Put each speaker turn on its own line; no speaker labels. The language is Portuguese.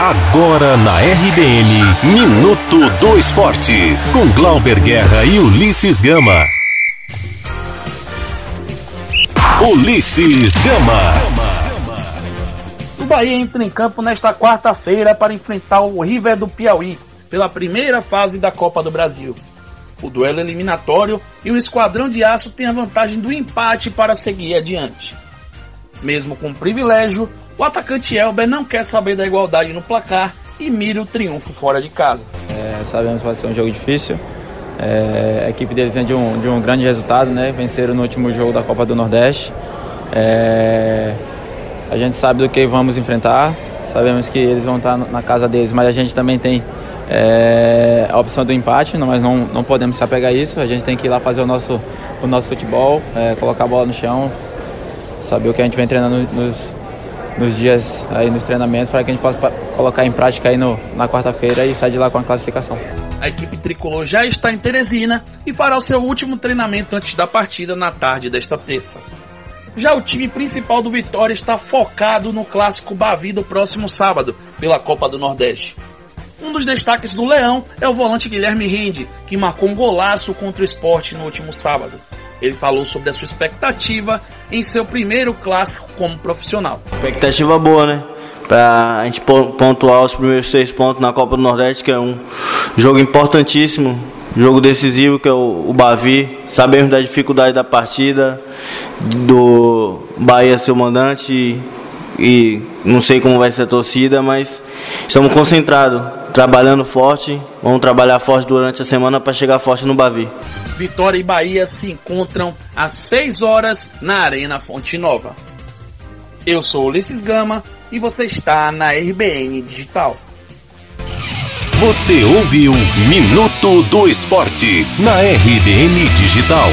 Agora na RBN, Minuto do Esporte, com Glauber Guerra e Ulisses Gama. Ulisses Gama.
O Bahia entra em campo nesta quarta-feira para enfrentar o River do Piauí pela primeira fase da Copa do Brasil. O duelo eliminatório e o Esquadrão de Aço tem a vantagem do empate para seguir adiante. Mesmo com privilégio, o atacante Elber não quer saber da igualdade no placar e mira o triunfo fora de casa.
É, sabemos que vai ser um jogo difícil. É, a equipe deles vem de um, de um grande resultado, né? Venceram no último jogo da Copa do Nordeste. É, a gente sabe do que vamos enfrentar, sabemos que eles vão estar na casa deles, mas a gente também tem é, a opção do empate, mas não, não podemos se apegar a isso. A gente tem que ir lá fazer o nosso, o nosso futebol, é, colocar a bola no chão, saber o que a gente vem treinando nos, nos dias aí nos treinamentos para que a gente possa colocar em prática aí no, na quarta-feira e sair de lá com a classificação.
A equipe tricolor já está em Teresina e fará o seu último treinamento antes da partida na tarde desta terça. Já o time principal do Vitória está focado no clássico Bavi do próximo sábado, pela Copa do Nordeste. Um dos destaques do Leão é o volante Guilherme Rende, que marcou um golaço contra o esporte no último sábado. Ele falou sobre a sua expectativa em seu primeiro clássico como profissional.
Expectativa boa, né? Para a gente pontuar os primeiros seis pontos na Copa do Nordeste, que é um jogo importantíssimo, jogo decisivo, que é o, Bavi. Sabemos da dificuldade da partida, do Bahia ser o mandante e, e não sei como vai ser a torcida, mas estamos concentrados, trabalhando forte. Vamos trabalhar forte durante a semana para chegar forte no Bavi.
Vitória e Bahia se encontram às 6 horas na Arena Fonte Nova. Eu sou Ulisses Gama e você está na RBN Digital.
Você ouviu Minuto do Esporte na RBN Digital.